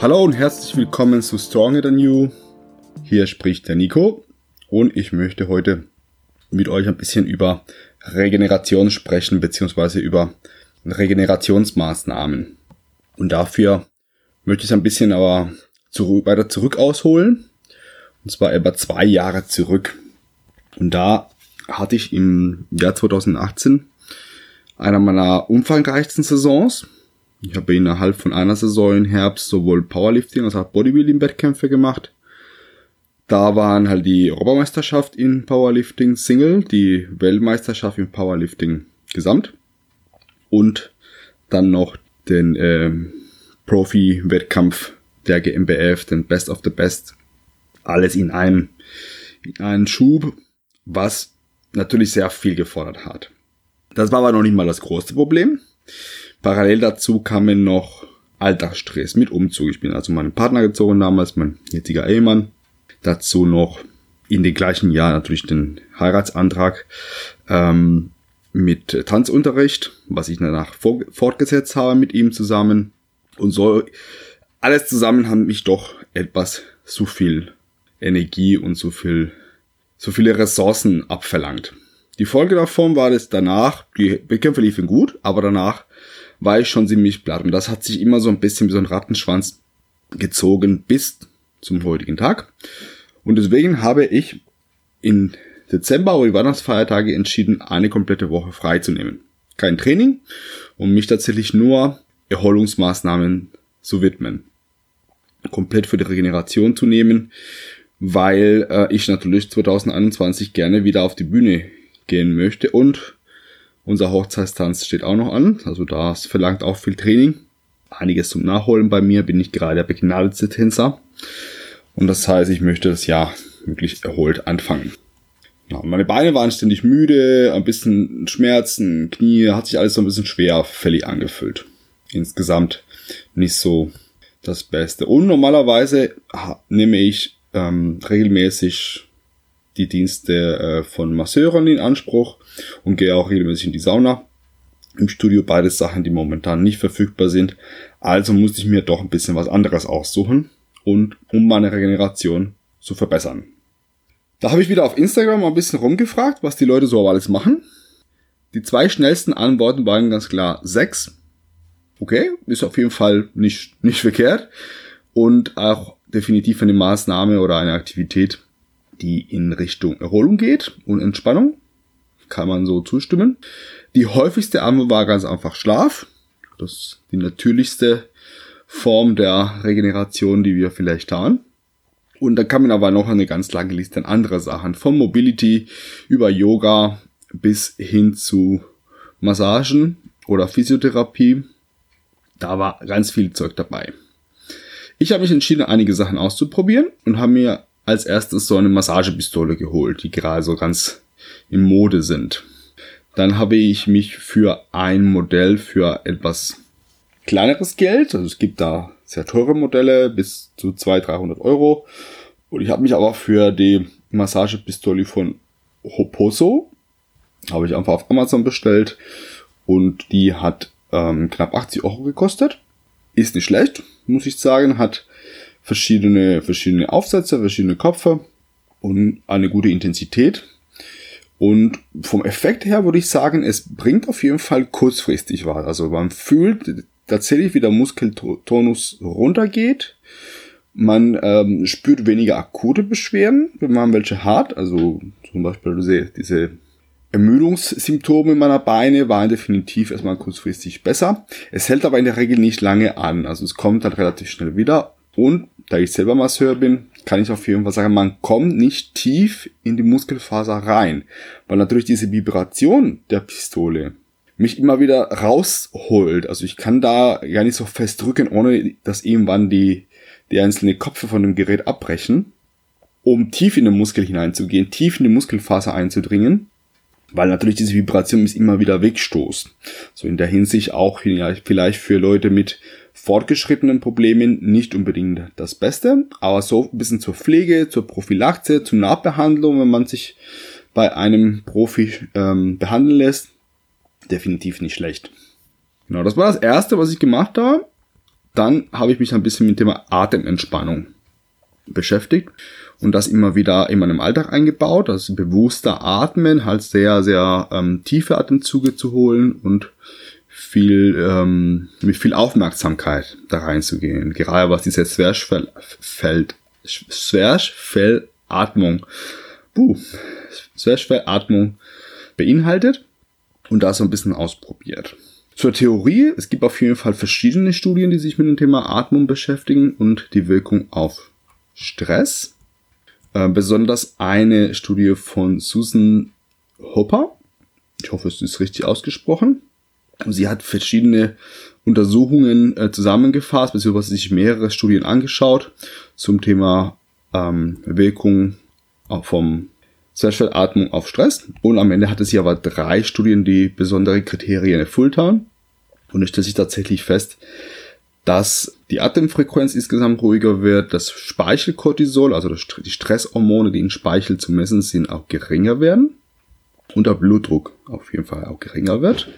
Hallo und herzlich willkommen zu Stronger Than You. Hier spricht der Nico und ich möchte heute mit euch ein bisschen über Regeneration sprechen, beziehungsweise über Regenerationsmaßnahmen. Und dafür möchte ich ein bisschen aber zurück, weiter zurück ausholen. Und zwar etwa zwei Jahre zurück. Und da hatte ich im Jahr 2018 einer meiner umfangreichsten Saisons. Ich habe innerhalb von einer Saison im Herbst sowohl Powerlifting als auch Bodybuilding-Wettkämpfe gemacht. Da waren halt die Europameisterschaft in Powerlifting Single, die Weltmeisterschaft im Powerlifting Gesamt und dann noch den äh, Profi-Wettkampf der GmbF, den Best of the Best. Alles in einem, in einem Schub, was natürlich sehr viel gefordert hat. Das war aber noch nicht mal das große Problem. Parallel dazu kamen noch Alltagsstress mit Umzug. Ich bin also meinen Partner gezogen damals, mein jetziger Ehemann. Dazu noch in den gleichen Jahr natürlich den Heiratsantrag ähm, mit Tanzunterricht, was ich danach fortgesetzt habe mit ihm zusammen. Und so alles zusammen haben mich doch etwas zu viel Energie und so viel, so viele Ressourcen abverlangt. Die Folge davon war es danach, die Wettkämpfe liefen gut, aber danach war ich schon ziemlich platt. Und das hat sich immer so ein bisschen wie so ein Rattenschwanz gezogen bis zum heutigen Tag. Und deswegen habe ich in Dezember oder die Weihnachtsfeiertage entschieden, eine komplette Woche freizunehmen. Kein Training und mich tatsächlich nur Erholungsmaßnahmen zu widmen. Komplett für die Regeneration zu nehmen, weil äh, ich natürlich 2021 gerne wieder auf die Bühne gehen möchte und unser Hochzeitstanz steht auch noch an, also das verlangt auch viel Training. Einiges zum Nachholen bei mir, bin ich gerade der begnadete Tänzer. Und das heißt, ich möchte das Jahr wirklich erholt anfangen. Ja, meine Beine waren ständig müde, ein bisschen Schmerzen, Knie, hat sich alles so ein bisschen schwerfällig angefühlt. Insgesamt nicht so das Beste. Und normalerweise nehme ich ähm, regelmäßig die Dienste äh, von Masseuren in Anspruch und gehe auch regelmäßig in die Sauna. Im Studio beides Sachen, die momentan nicht verfügbar sind. Also musste ich mir doch ein bisschen was anderes aussuchen und um meine Regeneration zu verbessern. Da habe ich wieder auf Instagram ein bisschen rumgefragt, was die Leute so alles machen. Die zwei schnellsten Antworten waren ganz klar sechs. Okay, ist auf jeden Fall nicht, nicht verkehrt. Und auch definitiv eine Maßnahme oder eine Aktivität, die in Richtung Erholung geht und Entspannung. Kann man so zustimmen. Die häufigste Antwort war ganz einfach Schlaf. Das ist die natürlichste Form der Regeneration, die wir vielleicht haben. Und da kann man aber noch eine ganz lange Liste an andere Sachen. Von Mobility über Yoga bis hin zu Massagen oder Physiotherapie. Da war ganz viel Zeug dabei. Ich habe mich entschieden, einige Sachen auszuprobieren und habe mir als erstes so eine Massagepistole geholt, die gerade so ganz im Mode sind. Dann habe ich mich für ein Modell für etwas kleineres Geld. Also es gibt da sehr teure Modelle bis zu 200, 300 Euro. Und ich habe mich aber für die Massagepistole von Hoposo, habe ich einfach auf Amazon bestellt. Und die hat ähm, knapp 80 Euro gekostet. Ist nicht schlecht, muss ich sagen. Hat verschiedene, verschiedene Aufsätze, verschiedene Köpfe und eine gute Intensität. Und vom Effekt her würde ich sagen, es bringt auf jeden Fall kurzfristig was. Also man fühlt tatsächlich wie der Muskeltonus runtergeht. Man ähm, spürt weniger akute Beschwerden, wenn man welche hat. Also zum Beispiel diese, diese Ermüdungssymptome meiner Beine waren definitiv erstmal kurzfristig besser. Es hält aber in der Regel nicht lange an. Also es kommt dann relativ schnell wieder. Und da ich selber Masseur bin, kann ich auf jeden Fall sagen, man kommt nicht tief in die Muskelfaser rein. Weil natürlich diese Vibration der Pistole mich immer wieder rausholt. Also ich kann da gar nicht so fest drücken, ohne dass irgendwann die, die einzelnen Köpfe von dem Gerät abbrechen, um tief in den Muskel hineinzugehen, tief in die Muskelfaser einzudringen, weil natürlich diese Vibration mich immer wieder wegstoßt. So in der Hinsicht auch vielleicht für Leute mit fortgeschrittenen Problemen nicht unbedingt das Beste, aber so ein bisschen zur Pflege, zur Prophylaxe, zur Nachbehandlung, wenn man sich bei einem Profi ähm, behandeln lässt, definitiv nicht schlecht. Genau, das war das erste, was ich gemacht habe. Dann habe ich mich ein bisschen mit dem Thema Atementspannung beschäftigt und das immer wieder in meinem Alltag eingebaut. Das bewusster Atmen, halt sehr, sehr ähm, tiefe Atemzüge zu holen und viel ähm, mit viel Aufmerksamkeit da reinzugehen. Gerade was diese Zwerchfell, Zwerchfellatmung, buh, Zwerchfellatmung beinhaltet und da so ein bisschen ausprobiert. Zur Theorie, es gibt auf jeden Fall verschiedene Studien, die sich mit dem Thema Atmung beschäftigen und die Wirkung auf Stress. Äh, besonders eine Studie von Susan Hopper. Ich hoffe, es ist richtig ausgesprochen. Sie hat verschiedene Untersuchungen äh, zusammengefasst, beziehungsweise sich mehrere Studien angeschaut zum Thema ähm, Wirkung vom Zwerchfellatmung auf Stress. Und am Ende hatte sie aber drei Studien, die besondere Kriterien erfüllt haben. Und es stellt sich tatsächlich fest, dass die Atemfrequenz insgesamt ruhiger wird, das Speichelkortisol, also die Stresshormone, die in Speichel zu messen sind, auch geringer werden und der Blutdruck auf jeden Fall auch geringer wird.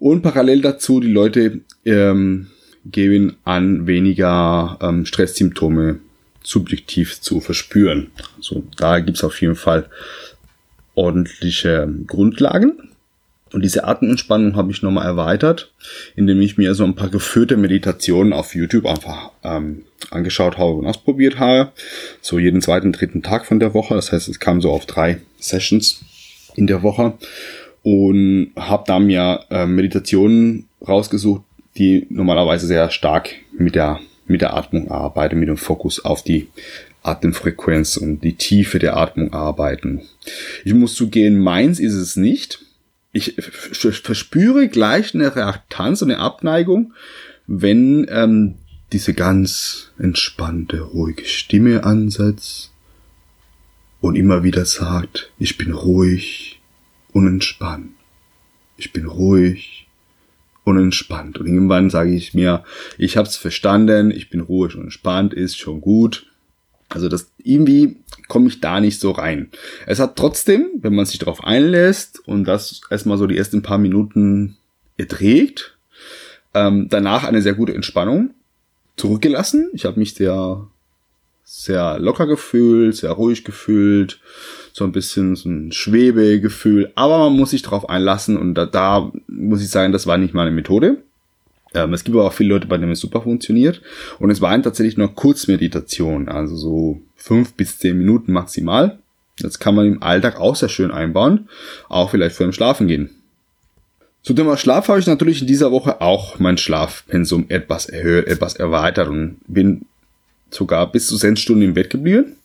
Und parallel dazu, die Leute ähm, geben an, weniger ähm, Stresssymptome subjektiv zu verspüren. Also da gibt's auf jeden Fall ordentliche Grundlagen. Und diese Atementspannung habe ich nochmal erweitert, indem ich mir so ein paar geführte Meditationen auf YouTube einfach ähm, angeschaut habe und ausprobiert habe. So jeden zweiten, dritten Tag von der Woche. Das heißt, es kam so auf drei Sessions in der Woche. Und habe da mir äh, Meditationen rausgesucht, die normalerweise sehr stark mit der, mit der Atmung arbeiten, mit dem Fokus auf die Atemfrequenz und die Tiefe der Atmung arbeiten. Ich muss zugehen, meins ist es nicht ich verspüre gleich eine Reaktanz und eine Abneigung, wenn ähm, diese ganz entspannte, ruhige Stimme ansetzt und immer wieder sagt, ich bin ruhig und entspannt. Ich bin ruhig und entspannt. Und irgendwann sage ich mir, ich habe es verstanden, ich bin ruhig und entspannt, ist schon gut. Also das irgendwie komme ich da nicht so rein. Es hat trotzdem, wenn man sich darauf einlässt und das erstmal so die ersten paar Minuten erträgt, ähm, danach eine sehr gute Entspannung zurückgelassen. Ich habe mich sehr sehr locker gefühlt, sehr ruhig gefühlt, so ein bisschen so ein Schwebegefühl, aber man muss sich darauf einlassen und da, da muss ich sagen, das war nicht meine Methode. Ähm, es gibt aber auch viele Leute, bei denen es super funktioniert. Und es waren tatsächlich nur Kurzmeditationen, also so fünf bis zehn Minuten maximal. Das kann man im Alltag auch sehr schön einbauen, auch vielleicht vor dem Schlafen gehen. Zu dem Schlaf habe ich natürlich in dieser Woche auch mein Schlafpensum etwas erhöht, etwas erweitert und bin sogar bis zu sechs Stunden im Bett geblieben,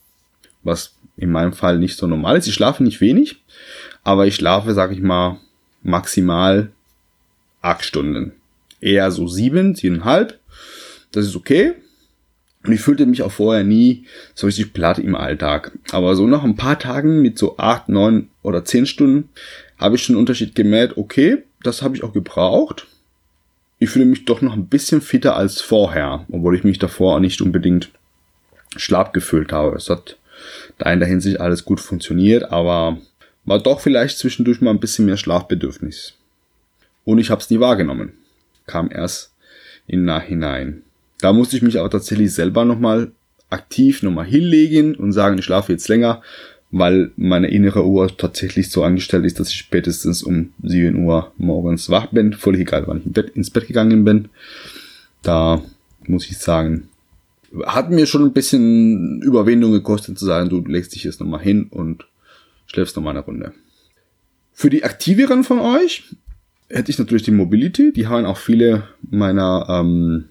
was in meinem Fall nicht so normal ist. Ich schlafe nicht wenig, aber ich schlafe, sag ich mal, maximal acht Stunden eher so sieben, siebeneinhalb. Das ist okay. Und ich fühlte mich auch vorher nie so richtig platt im Alltag. Aber so nach ein paar Tagen mit so acht, neun oder zehn Stunden habe ich schon einen Unterschied gemerkt. Okay, das habe ich auch gebraucht. Ich fühle mich doch noch ein bisschen fitter als vorher, obwohl ich mich davor nicht unbedingt schlapp gefühlt habe. Es hat da in der Hinsicht alles gut funktioniert, aber war doch vielleicht zwischendurch mal ein bisschen mehr Schlafbedürfnis. Und ich habe es nie wahrgenommen kam erst im Nachhinein. Da musste ich mich aber tatsächlich selber nochmal aktiv nochmal hinlegen und sagen, ich schlafe jetzt länger, weil meine innere Uhr tatsächlich so angestellt ist, dass ich spätestens um 7 Uhr morgens wach bin. Völlig egal, wann ich ins Bett gegangen bin. Da muss ich sagen, hat mir schon ein bisschen Überwindung gekostet zu sagen, du legst dich jetzt nochmal hin und schläfst nochmal eine Runde. Für die Aktiveren von euch hätte ich natürlich die Mobility. Die haben auch viele meiner, ähm,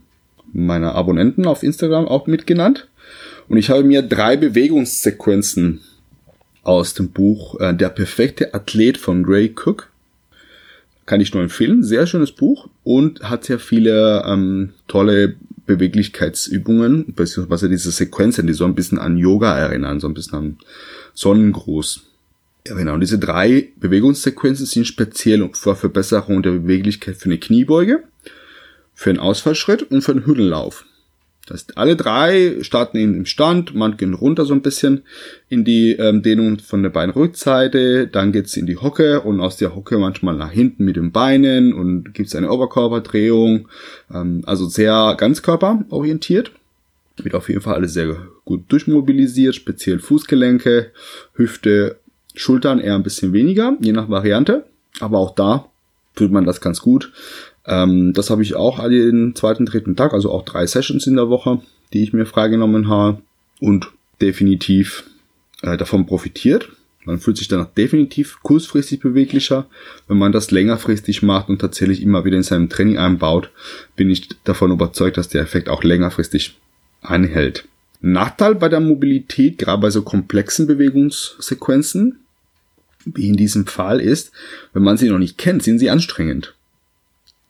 meiner Abonnenten auf Instagram auch mitgenannt. Und ich habe mir drei Bewegungssequenzen aus dem Buch äh, Der perfekte Athlet von Ray Cook. Kann ich nur empfehlen. Sehr schönes Buch und hat sehr viele ähm, tolle Beweglichkeitsübungen, beziehungsweise diese Sequenzen, die so ein bisschen an Yoga erinnern, so ein bisschen an Sonnengruß. Ja, genau. Und diese drei Bewegungssequenzen sind speziell für Verbesserung der Beweglichkeit für eine Kniebeuge, für einen Ausfallschritt und für einen Hürdenlauf. Das heißt, alle drei starten im Stand, man geht runter so ein bisschen in die ähm, Dehnung von der Beinrückseite, dann geht's in die Hocke und aus der Hocke manchmal nach hinten mit den Beinen und gibt's eine Oberkörperdrehung, ähm, also sehr ganzkörperorientiert. Wird auf jeden Fall alles sehr gut durchmobilisiert, speziell Fußgelenke, Hüfte, Schultern eher ein bisschen weniger, je nach Variante. Aber auch da fühlt man das ganz gut. Ähm, das habe ich auch den zweiten, dritten Tag, also auch drei Sessions in der Woche, die ich mir freigenommen habe und definitiv äh, davon profitiert. Man fühlt sich danach definitiv kurzfristig beweglicher. Wenn man das längerfristig macht und tatsächlich immer wieder in seinem Training einbaut, bin ich davon überzeugt, dass der Effekt auch längerfristig einhält. Nachteil bei der Mobilität, gerade bei so komplexen Bewegungssequenzen, wie in diesem Fall ist, wenn man sie noch nicht kennt, sind sie anstrengend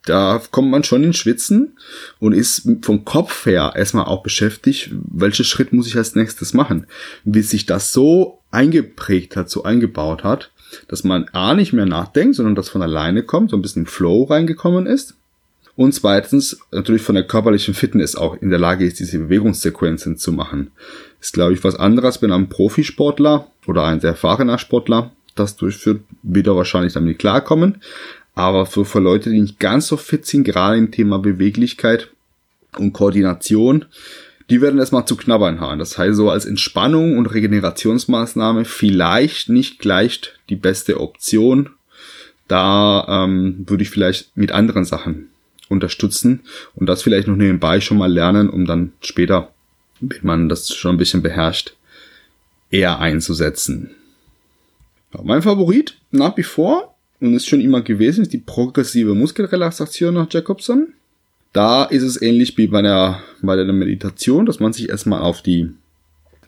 da kommt man schon ins Schwitzen und ist vom Kopf her erstmal auch beschäftigt, welchen Schritt muss ich als nächstes machen. Bis sich das so eingeprägt hat, so eingebaut hat, dass man A nicht mehr nachdenkt, sondern das von alleine kommt, so ein bisschen Flow reingekommen ist. Und zweitens natürlich von der körperlichen Fitness auch in der Lage ist, diese Bewegungssequenzen zu machen. Ist, glaube ich, was anderes, wenn ein Profisportler oder ein sehr erfahrener Sportler das durchführt, wird er wahrscheinlich damit klarkommen. Aber für, für Leute, die nicht ganz so fit sind, gerade im Thema Beweglichkeit und Koordination, die werden erstmal zu knabbern haben. Das heißt, so als Entspannung und Regenerationsmaßnahme vielleicht nicht gleich die beste Option. Da ähm, würde ich vielleicht mit anderen Sachen unterstützen und das vielleicht noch nebenbei schon mal lernen, um dann später, wenn man das schon ein bisschen beherrscht, eher einzusetzen. Ja, mein Favorit nach wie vor und ist schon immer gewesen, ist die progressive Muskelrelaxation nach Jacobson. Da ist es ähnlich wie bei der, bei der Meditation, dass man sich erstmal auf die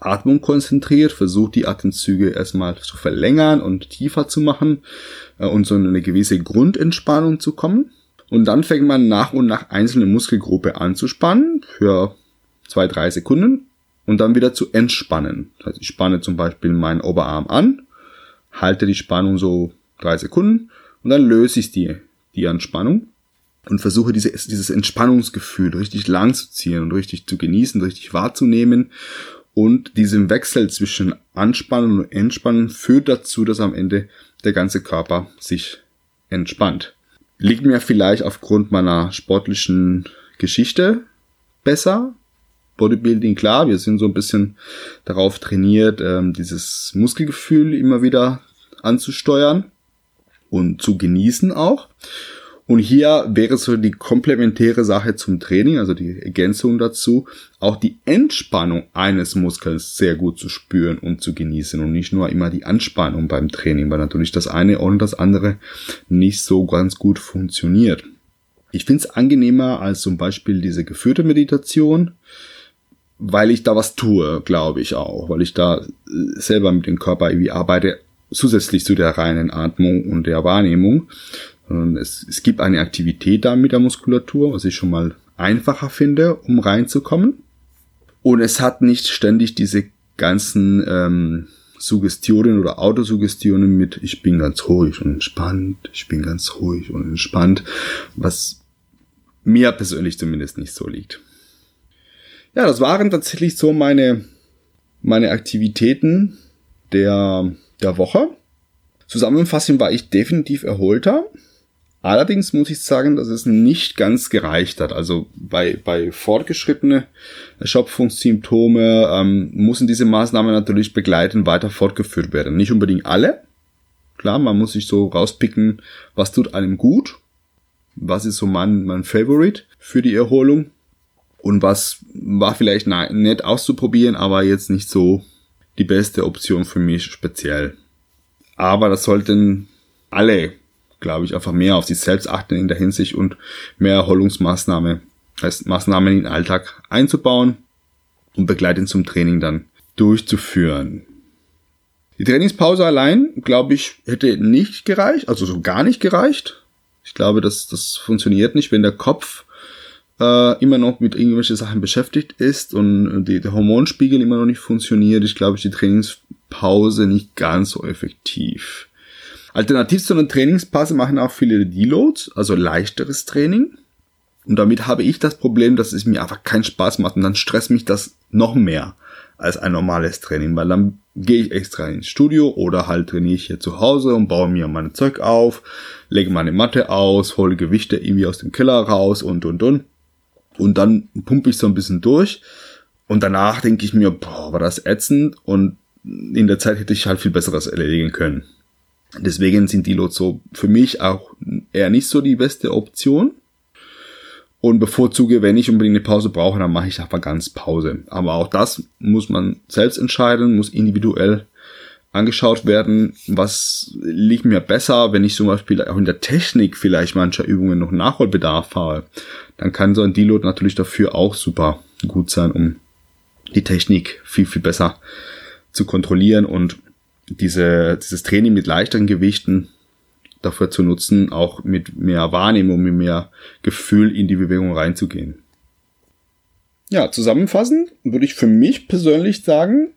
Atmung konzentriert, versucht die Atemzüge erstmal zu verlängern und tiefer zu machen äh, und so eine gewisse Grundentspannung zu kommen. Und dann fängt man nach und nach einzelne Muskelgruppe anzuspannen für zwei, drei Sekunden und dann wieder zu entspannen. Das heißt, ich spanne zum Beispiel meinen Oberarm an, halte die Spannung so drei Sekunden und dann löse ich die, die Anspannung und versuche diese, dieses Entspannungsgefühl richtig lang zu ziehen und richtig zu genießen, richtig wahrzunehmen. Und diesem Wechsel zwischen Anspannen und Entspannen führt dazu, dass am Ende der ganze Körper sich entspannt. Liegt mir vielleicht aufgrund meiner sportlichen Geschichte besser. Bodybuilding, klar, wir sind so ein bisschen darauf trainiert, ähm, dieses Muskelgefühl immer wieder anzusteuern und zu genießen auch. Und hier wäre so die komplementäre Sache zum Training, also die Ergänzung dazu, auch die Entspannung eines Muskels sehr gut zu spüren und zu genießen und nicht nur immer die Anspannung beim Training, weil natürlich das eine und das andere nicht so ganz gut funktioniert. Ich finde es angenehmer als zum Beispiel diese geführte Meditation, weil ich da was tue, glaube ich auch, weil ich da selber mit dem Körper irgendwie arbeite, zusätzlich zu der reinen Atmung und der Wahrnehmung. Es, es gibt eine Aktivität da mit der Muskulatur, was ich schon mal einfacher finde, um reinzukommen. Und es hat nicht ständig diese ganzen ähm, Suggestionen oder Autosuggestionen mit ich bin ganz ruhig und entspannt, ich bin ganz ruhig und entspannt, was mir persönlich zumindest nicht so liegt. Ja, das waren tatsächlich so meine, meine Aktivitäten der der Woche. Zusammenfassend war ich definitiv erholter. Allerdings muss ich sagen, dass es nicht ganz gereicht hat. Also bei, bei fortgeschrittene Erschöpfungssymptome ähm, müssen diese Maßnahmen natürlich begleiten weiter fortgeführt werden. Nicht unbedingt alle. Klar, man muss sich so rauspicken, was tut einem gut, was ist so mein, mein Favorite für die Erholung und was war vielleicht nett auszuprobieren, aber jetzt nicht so die beste Option für mich speziell. Aber das sollten alle, glaube ich, einfach mehr auf sich selbst achten in der Hinsicht und mehr Erholungsmaßnahme, heißt Maßnahmen in den Alltag einzubauen und begleitend zum Training dann durchzuführen. Die Trainingspause allein, glaube ich, hätte nicht gereicht, also so gar nicht gereicht. Ich glaube, das, das funktioniert nicht, wenn der Kopf äh, immer noch mit irgendwelchen Sachen beschäftigt ist und die, der Hormonspiegel immer noch nicht funktioniert, ich glaube, die Trainingspause nicht ganz so effektiv. Alternativ zu einer Trainingspause machen auch viele Deloads, also leichteres Training. Und damit habe ich das Problem, dass es mir einfach keinen Spaß macht und dann stresst mich das noch mehr als ein normales Training, weil dann gehe ich extra ins Studio oder halt trainiere ich hier zu Hause und baue mir mein Zeug auf, lege meine Matte aus, hole Gewichte irgendwie aus dem Keller raus und und und. Und dann pumpe ich so ein bisschen durch und danach denke ich mir, boah, war das ätzend und in der Zeit hätte ich halt viel besseres erledigen können. Deswegen sind die Lots so für mich auch eher nicht so die beste Option und bevorzuge, wenn ich unbedingt eine Pause brauche, dann mache ich einfach ganz Pause. Aber auch das muss man selbst entscheiden, muss individuell angeschaut werden, was liegt mir besser, wenn ich zum Beispiel auch in der Technik vielleicht mancher Übungen noch Nachholbedarf habe, dann kann so ein Deload natürlich dafür auch super gut sein, um die Technik viel, viel besser zu kontrollieren und diese, dieses Training mit leichteren Gewichten dafür zu nutzen, auch mit mehr Wahrnehmung, mit mehr Gefühl in die Bewegung reinzugehen. Ja, zusammenfassend würde ich für mich persönlich sagen,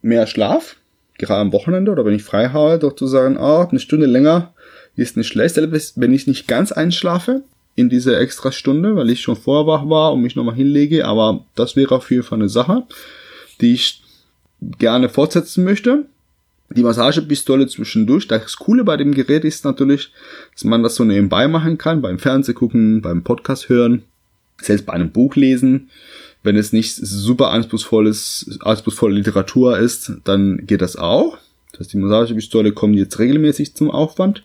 mehr Schlaf, gerade am Wochenende oder wenn ich frei habe, doch zu sagen, ah, eine Stunde länger ist nicht schlecht, selbst wenn ich nicht ganz einschlafe in diese extra Stunde, weil ich schon vorher wach war und mich nochmal hinlege, aber das wäre auf jeden Fall eine Sache, die ich gerne fortsetzen möchte die Massagepistole zwischendurch. Das Coole bei dem Gerät ist natürlich, dass man das so nebenbei machen kann, beim Fernseh gucken, beim Podcast hören, selbst bei einem Buch lesen. Wenn es nicht super anspruchsvolles, anspruchsvolle Literatur ist, dann geht das auch. Das heißt, die Massagepistole kommt jetzt regelmäßig zum Aufwand.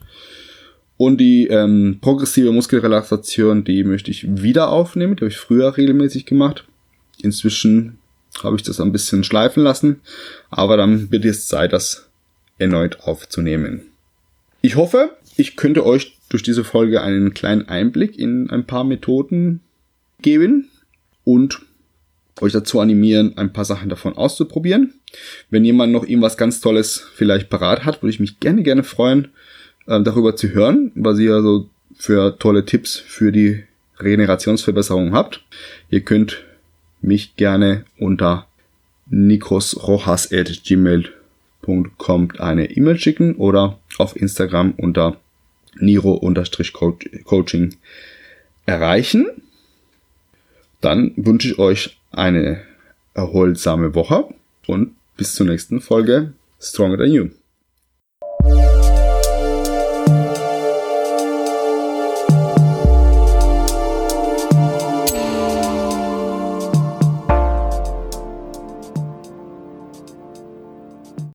Und die ähm, progressive Muskelrelaxation, die möchte ich wieder aufnehmen. Die habe ich früher regelmäßig gemacht. Inzwischen habe ich das ein bisschen schleifen lassen. Aber dann wird es Zeit, das erneut aufzunehmen. Ich hoffe, ich könnte euch durch diese Folge einen kleinen Einblick in ein paar Methoden geben und euch dazu animieren, ein paar Sachen davon auszuprobieren. Wenn jemand noch irgendwas ganz Tolles vielleicht parat hat, würde ich mich gerne, gerne freuen, äh, darüber zu hören, was ihr so für tolle Tipps für die Regenerationsverbesserung habt. Ihr könnt mich gerne unter nikrosrojas.gmail.com kommt eine E-Mail schicken oder auf Instagram unter niro-coaching erreichen. Dann wünsche ich euch eine erholsame Woche und bis zur nächsten Folge Stronger Than You.